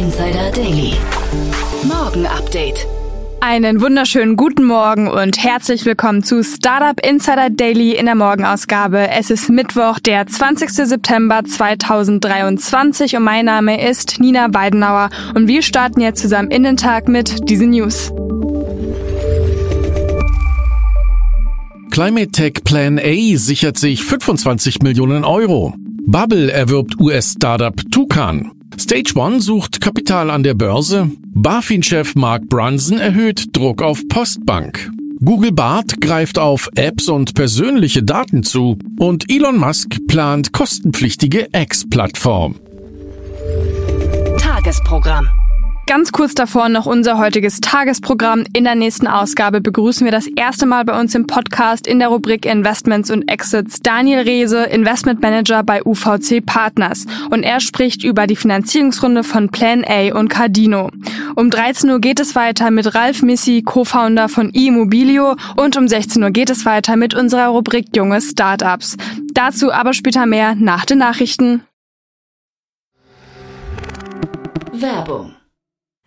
Insider Daily. Morgen Update. Einen wunderschönen guten Morgen und herzlich willkommen zu Startup Insider Daily in der Morgenausgabe. Es ist Mittwoch, der 20. September 2023 und mein Name ist Nina Weidenauer und wir starten jetzt zusammen in den Tag mit diesen News. Climate Tech Plan A sichert sich 25 Millionen Euro. Bubble erwirbt US-Startup Tucan. Stage One sucht Kapital an der Börse. BaFin-Chef Mark Brunson erhöht Druck auf Postbank. Google Bart greift auf Apps und persönliche Daten zu. Und Elon Musk plant kostenpflichtige X-Plattform. Tagesprogramm. Ganz kurz davor noch unser heutiges Tagesprogramm. In der nächsten Ausgabe begrüßen wir das erste Mal bei uns im Podcast in der Rubrik Investments und Exits Daniel Rehse, Investment Manager bei UVC Partners. Und er spricht über die Finanzierungsrunde von Plan A und Cardino. Um 13 Uhr geht es weiter mit Ralf Missi, Co-Founder von eMobilio. Und um 16 Uhr geht es weiter mit unserer Rubrik Junge Startups. Dazu aber später mehr nach den Nachrichten. Werbung.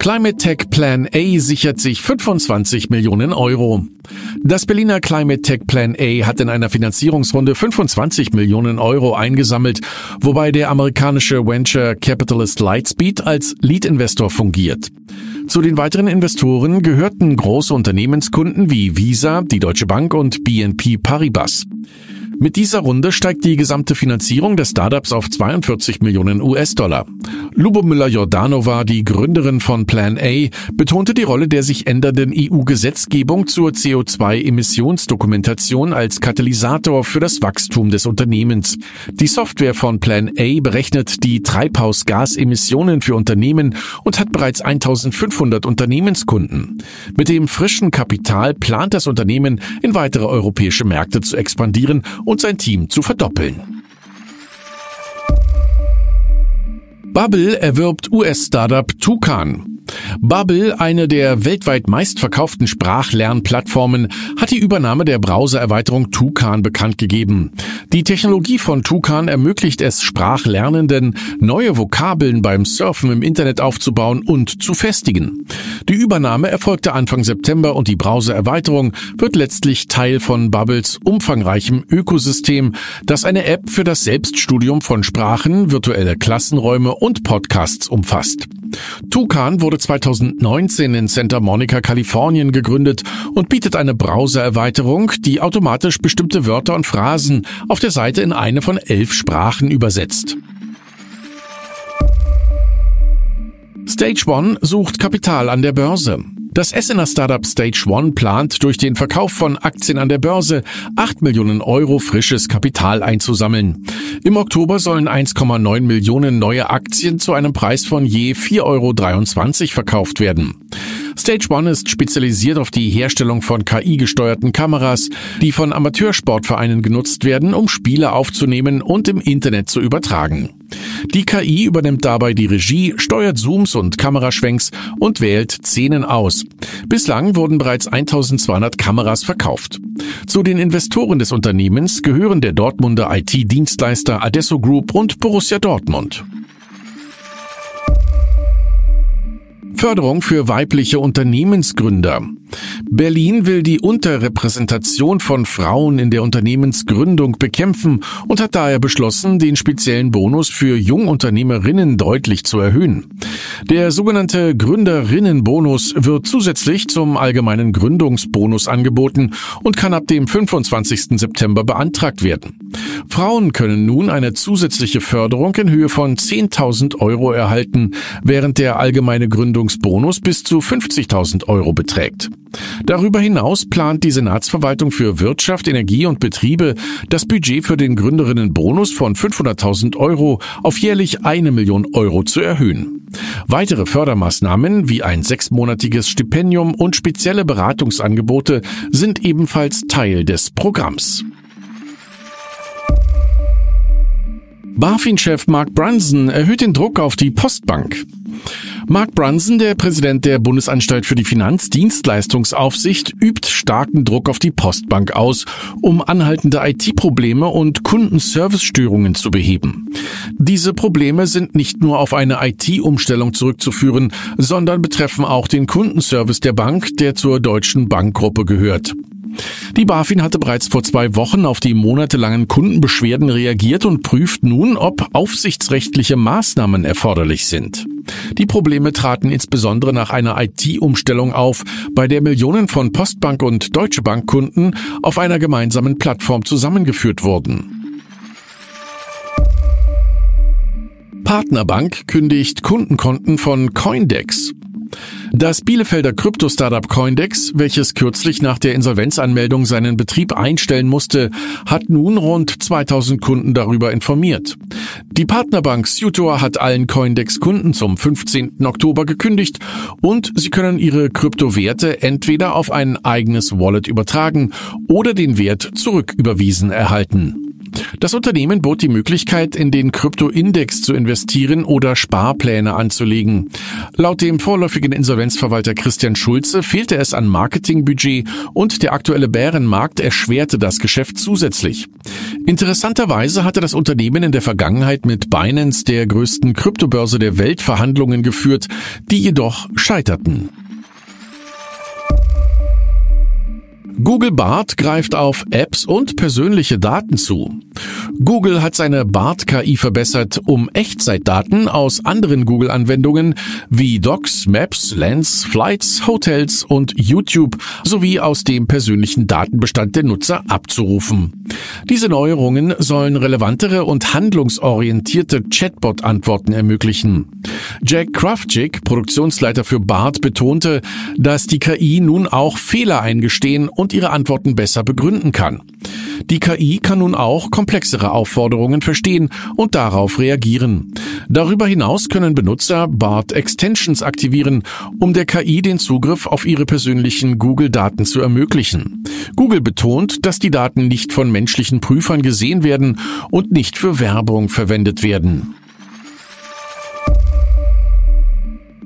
Climate Tech Plan A sichert sich 25 Millionen Euro. Das Berliner Climate Tech Plan A hat in einer Finanzierungsrunde 25 Millionen Euro eingesammelt, wobei der amerikanische Venture Capitalist Lightspeed als Lead-Investor fungiert. Zu den weiteren Investoren gehörten große Unternehmenskunden wie Visa, die Deutsche Bank und BNP Paribas. Mit dieser Runde steigt die gesamte Finanzierung des Startups auf 42 Millionen US-Dollar. Lubomila Jordanova, die Gründerin von Plan A, betonte die Rolle der sich ändernden EU-Gesetzgebung zur CO2-Emissionsdokumentation als Katalysator für das Wachstum des Unternehmens. Die Software von Plan A berechnet die Treibhausgasemissionen für Unternehmen und hat bereits 1500 Unternehmenskunden. Mit dem frischen Kapital plant das Unternehmen, in weitere europäische Märkte zu expandieren sein Team zu verdoppeln. Bubble erwirbt US-Startup Tucan. Bubble, eine der weltweit meistverkauften Sprachlernplattformen, hat die Übernahme der Browsererweiterung Tucan bekannt gegeben. Die Technologie von Tucan ermöglicht es Sprachlernenden, neue Vokabeln beim Surfen im Internet aufzubauen und zu festigen. Die Übernahme erfolgte Anfang September und die Browsererweiterung wird letztlich Teil von Bubbles umfangreichem Ökosystem, das eine App für das Selbststudium von Sprachen, virtuelle Klassenräume und Podcasts umfasst. Tucan wurde 2019 in Santa Monica, Kalifornien gegründet und bietet eine Browsererweiterung, die automatisch bestimmte Wörter und Phrasen auf der Seite in eine von elf Sprachen übersetzt. Stage One sucht Kapital an der Börse. Das Essener Startup Stage One plant durch den Verkauf von Aktien an der Börse 8 Millionen Euro frisches Kapital einzusammeln. Im Oktober sollen 1,9 Millionen neue Aktien zu einem Preis von je 4,23 Euro verkauft werden. Stage One ist spezialisiert auf die Herstellung von KI-gesteuerten Kameras, die von Amateursportvereinen genutzt werden, um Spiele aufzunehmen und im Internet zu übertragen. Die KI übernimmt dabei die Regie, steuert Zooms und Kameraschwenks und wählt Szenen aus. Bislang wurden bereits 1200 Kameras verkauft. Zu den Investoren des Unternehmens gehören der Dortmunder IT-Dienstleister Adesso Group und Borussia Dortmund. Förderung für weibliche Unternehmensgründer. Berlin will die Unterrepräsentation von Frauen in der Unternehmensgründung bekämpfen und hat daher beschlossen, den speziellen Bonus für Jungunternehmerinnen deutlich zu erhöhen. Der sogenannte Gründerinnenbonus wird zusätzlich zum allgemeinen Gründungsbonus angeboten und kann ab dem 25. September beantragt werden. Frauen können nun eine zusätzliche Förderung in Höhe von 10.000 Euro erhalten, während der allgemeine Gründungsbonus bis zu 50.000 Euro beträgt. Darüber hinaus plant die Senatsverwaltung für Wirtschaft, Energie und Betriebe das Budget für den Gründerinnenbonus von 500.000 Euro auf jährlich eine Million Euro zu erhöhen. Weitere Fördermaßnahmen wie ein sechsmonatiges Stipendium und spezielle Beratungsangebote sind ebenfalls Teil des Programms. BaFin-Chef Mark Brunson erhöht den Druck auf die Postbank. Mark Brunson, der Präsident der Bundesanstalt für die Finanzdienstleistungsaufsicht, übt starken Druck auf die Postbank aus, um anhaltende IT-Probleme und Kundenservice-Störungen zu beheben. Diese Probleme sind nicht nur auf eine IT-Umstellung zurückzuführen, sondern betreffen auch den Kundenservice der Bank, der zur Deutschen Bankgruppe gehört. Die BaFin hatte bereits vor zwei Wochen auf die monatelangen Kundenbeschwerden reagiert und prüft nun, ob aufsichtsrechtliche Maßnahmen erforderlich sind. Die Probleme traten insbesondere nach einer IT-Umstellung auf, bei der Millionen von Postbank und Deutsche Bank Kunden auf einer gemeinsamen Plattform zusammengeführt wurden. Partnerbank kündigt Kundenkonten von Coindex. Das Bielefelder Krypto-Startup Coindex, welches kürzlich nach der Insolvenzanmeldung seinen Betrieb einstellen musste, hat nun rund 2000 Kunden darüber informiert. Die Partnerbank Sutor hat allen Coindex-Kunden zum 15. Oktober gekündigt und sie können ihre Kryptowerte entweder auf ein eigenes Wallet übertragen oder den Wert zurücküberwiesen erhalten. Das Unternehmen bot die Möglichkeit, in den Krypto-Index zu investieren oder Sparpläne anzulegen. Laut dem vorläufigen Insolvenzverwalter Christian Schulze fehlte es an Marketingbudget und der aktuelle Bärenmarkt erschwerte das Geschäft zusätzlich. Interessanterweise hatte das Unternehmen in der Vergangenheit mit Binance, der größten Kryptobörse der Welt, Verhandlungen geführt, die jedoch scheiterten. Google Bart greift auf Apps und persönliche Daten zu. Google hat seine Bart-KI verbessert, um Echtzeitdaten aus anderen Google-Anwendungen wie Docs, Maps, Lens, Flights, Hotels und YouTube sowie aus dem persönlichen Datenbestand der Nutzer abzurufen. Diese Neuerungen sollen relevantere und handlungsorientierte Chatbot-Antworten ermöglichen. Jack Kraftschick, Produktionsleiter für Bart, betonte, dass die KI nun auch Fehler eingestehen und ihre Antworten besser begründen kann. Die KI kann nun auch komplexere Aufforderungen verstehen und darauf reagieren. Darüber hinaus können Benutzer BART Extensions aktivieren, um der KI den Zugriff auf ihre persönlichen Google-Daten zu ermöglichen. Google betont, dass die Daten nicht von menschlichen Prüfern gesehen werden und nicht für Werbung verwendet werden.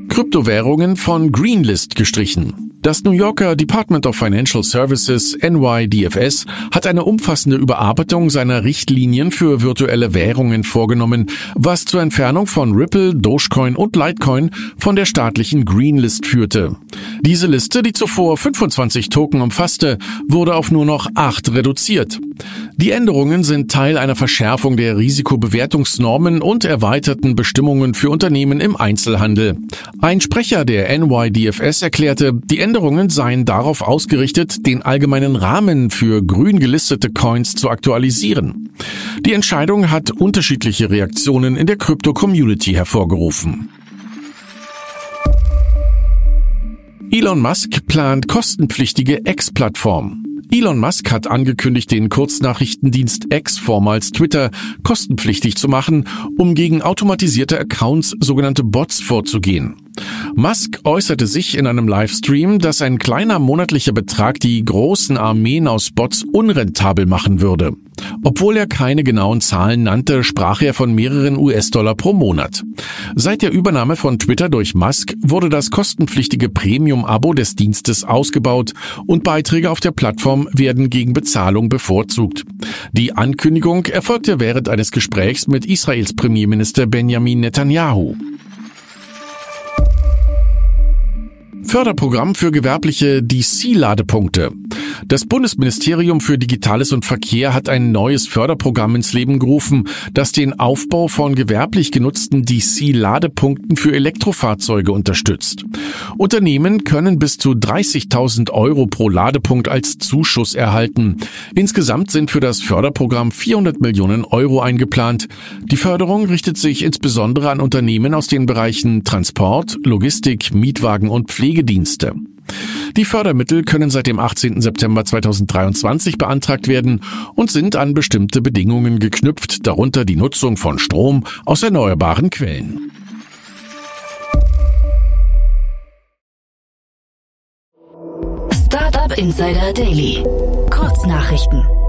Kryptowährungen von Greenlist gestrichen. Das New Yorker Department of Financial Services NYDFS hat eine umfassende Überarbeitung seiner Richtlinien für virtuelle Währungen vorgenommen, was zur Entfernung von Ripple, Dogecoin und Litecoin von der staatlichen Greenlist führte. Diese Liste, die zuvor 25 Token umfasste, wurde auf nur noch acht reduziert. Die Änderungen sind Teil einer Verschärfung der Risikobewertungsnormen und erweiterten Bestimmungen für Unternehmen im Einzelhandel. Ein Sprecher der NYDFS erklärte, die Änderungen seien darauf ausgerichtet, den allgemeinen Rahmen für grün gelistete Coins zu aktualisieren. Die Entscheidung hat unterschiedliche Reaktionen in der Krypto-Community hervorgerufen. Elon Musk plant kostenpflichtige X-Plattform. Elon Musk hat angekündigt, den Kurznachrichtendienst X, vormals Twitter, kostenpflichtig zu machen, um gegen automatisierte Accounts, sogenannte Bots, vorzugehen. Musk äußerte sich in einem Livestream, dass ein kleiner monatlicher Betrag die großen Armeen aus Bots unrentabel machen würde. Obwohl er keine genauen Zahlen nannte, sprach er von mehreren US-Dollar pro Monat. Seit der Übernahme von Twitter durch Musk wurde das kostenpflichtige Premium-Abo des Dienstes ausgebaut und Beiträge auf der Plattform werden gegen Bezahlung bevorzugt. Die Ankündigung erfolgte während eines Gesprächs mit Israels Premierminister Benjamin Netanyahu. Förderprogramm für gewerbliche DC-Ladepunkte. Das Bundesministerium für Digitales und Verkehr hat ein neues Förderprogramm ins Leben gerufen, das den Aufbau von gewerblich genutzten DC-Ladepunkten für Elektrofahrzeuge unterstützt. Unternehmen können bis zu 30.000 Euro pro Ladepunkt als Zuschuss erhalten. Insgesamt sind für das Förderprogramm 400 Millionen Euro eingeplant. Die Förderung richtet sich insbesondere an Unternehmen aus den Bereichen Transport, Logistik, Mietwagen und Pflegedienste. Die Fördermittel können seit dem 18. September 2023 beantragt werden und sind an bestimmte Bedingungen geknüpft, darunter die Nutzung von Strom aus erneuerbaren Quellen. Startup Insider Daily. Kurznachrichten.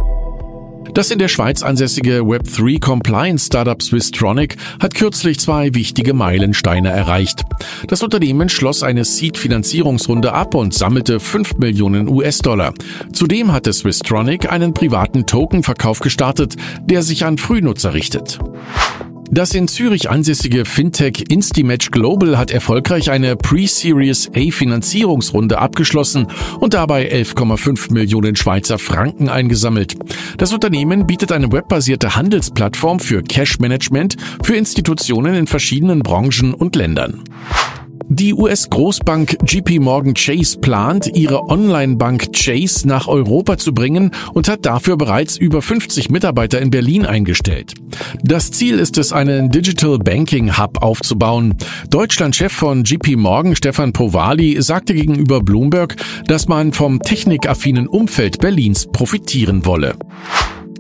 Das in der Schweiz ansässige Web3 Compliance Startup Swisstronic hat kürzlich zwei wichtige Meilensteine erreicht. Das Unternehmen schloss eine Seed-Finanzierungsrunde ab und sammelte 5 Millionen US-Dollar. Zudem hatte Swisstronic einen privaten Tokenverkauf gestartet, der sich an Frühnutzer richtet. Das in Zürich ansässige Fintech Instimatch Global hat erfolgreich eine Pre-Series A Finanzierungsrunde abgeschlossen und dabei 11,5 Millionen Schweizer Franken eingesammelt. Das Unternehmen bietet eine webbasierte Handelsplattform für Cash Management für Institutionen in verschiedenen Branchen und Ländern. Die US-Großbank JP Morgan Chase plant, ihre Online-Bank Chase nach Europa zu bringen und hat dafür bereits über 50 Mitarbeiter in Berlin eingestellt. Das Ziel ist es, einen Digital Banking Hub aufzubauen. Deutschlandchef von JP Morgan, Stefan Povali, sagte gegenüber Bloomberg, dass man vom technikaffinen Umfeld Berlins profitieren wolle.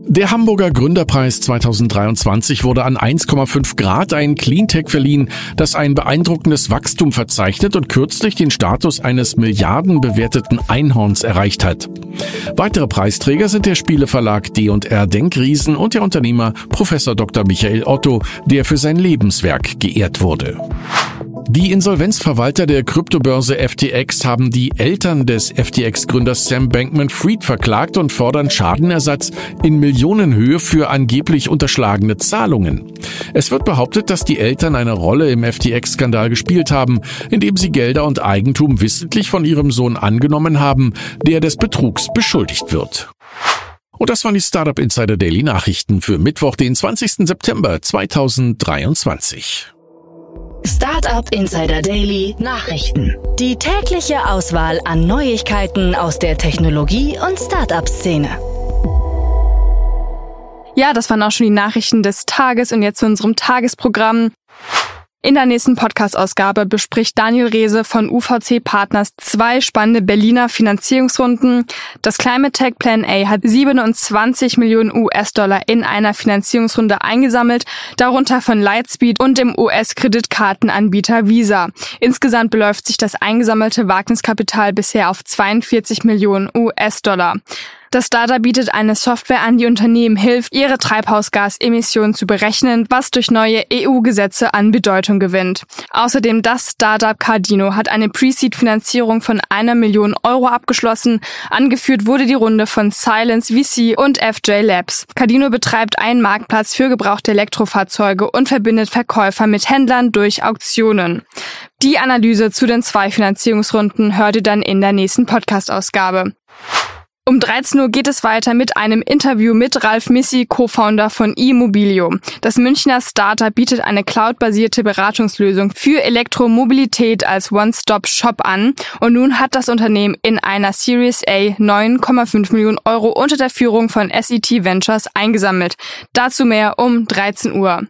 Der Hamburger Gründerpreis 2023 wurde an 1,5 Grad ein Cleantech verliehen, das ein beeindruckendes Wachstum verzeichnet und kürzlich den Status eines milliardenbewerteten Einhorns erreicht hat. Weitere Preisträger sind der Spieleverlag D&R Denkriesen und der Unternehmer Professor Dr. Michael Otto, der für sein Lebenswerk geehrt wurde. Die Insolvenzverwalter der Kryptobörse FTX haben die Eltern des FTX-Gründers Sam Bankman-Fried verklagt und fordern Schadenersatz in Millionenhöhe für angeblich unterschlagene Zahlungen. Es wird behauptet, dass die Eltern eine Rolle im FTX-Skandal gespielt haben, indem sie Gelder und Eigentum wissentlich von ihrem Sohn angenommen haben, der des Betrugs beschuldigt wird. Und das waren die Startup Insider Daily Nachrichten für Mittwoch, den 20. September 2023. Startup Insider Daily Nachrichten. Die tägliche Auswahl an Neuigkeiten aus der Technologie- und Startup-Szene. Ja, das waren auch schon die Nachrichten des Tages und jetzt zu unserem Tagesprogramm. In der nächsten Podcast-Ausgabe bespricht Daniel Rehse von UVC Partners zwei spannende Berliner Finanzierungsrunden. Das Climate Tech Plan A hat 27 Millionen US-Dollar in einer Finanzierungsrunde eingesammelt, darunter von Lightspeed und dem US-Kreditkartenanbieter Visa. Insgesamt beläuft sich das eingesammelte Wagniskapital bisher auf 42 Millionen US-Dollar. Das Startup bietet eine Software an, die Unternehmen hilft, ihre Treibhausgasemissionen zu berechnen, was durch neue EU-Gesetze an Bedeutung gewinnt. Außerdem das Startup Cardino hat eine Pre-Seed-Finanzierung von einer Million Euro abgeschlossen. Angeführt wurde die Runde von Silence VC und FJ Labs. Cardino betreibt einen Marktplatz für gebrauchte Elektrofahrzeuge und verbindet Verkäufer mit Händlern durch Auktionen. Die Analyse zu den zwei Finanzierungsrunden hört ihr dann in der nächsten Podcast-Ausgabe. Um 13 Uhr geht es weiter mit einem Interview mit Ralf Missi, Co-Founder von eMobilio. Das Münchner Startup bietet eine cloudbasierte Beratungslösung für Elektromobilität als One-Stop-Shop an und nun hat das Unternehmen in einer Series A 9,5 Millionen Euro unter der Führung von SET Ventures eingesammelt. Dazu mehr um 13 Uhr.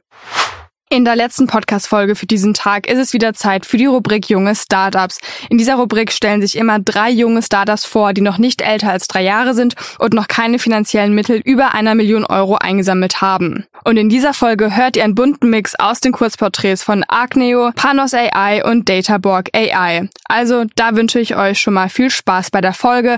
In der letzten Podcast-Folge für diesen Tag ist es wieder Zeit für die Rubrik Junge Startups. In dieser Rubrik stellen sich immer drei junge Startups vor, die noch nicht älter als drei Jahre sind und noch keine finanziellen Mittel über einer Million Euro eingesammelt haben. Und in dieser Folge hört ihr einen bunten Mix aus den Kurzporträts von Arcneo, Panos AI und Databorg AI. Also da wünsche ich euch schon mal viel Spaß bei der Folge.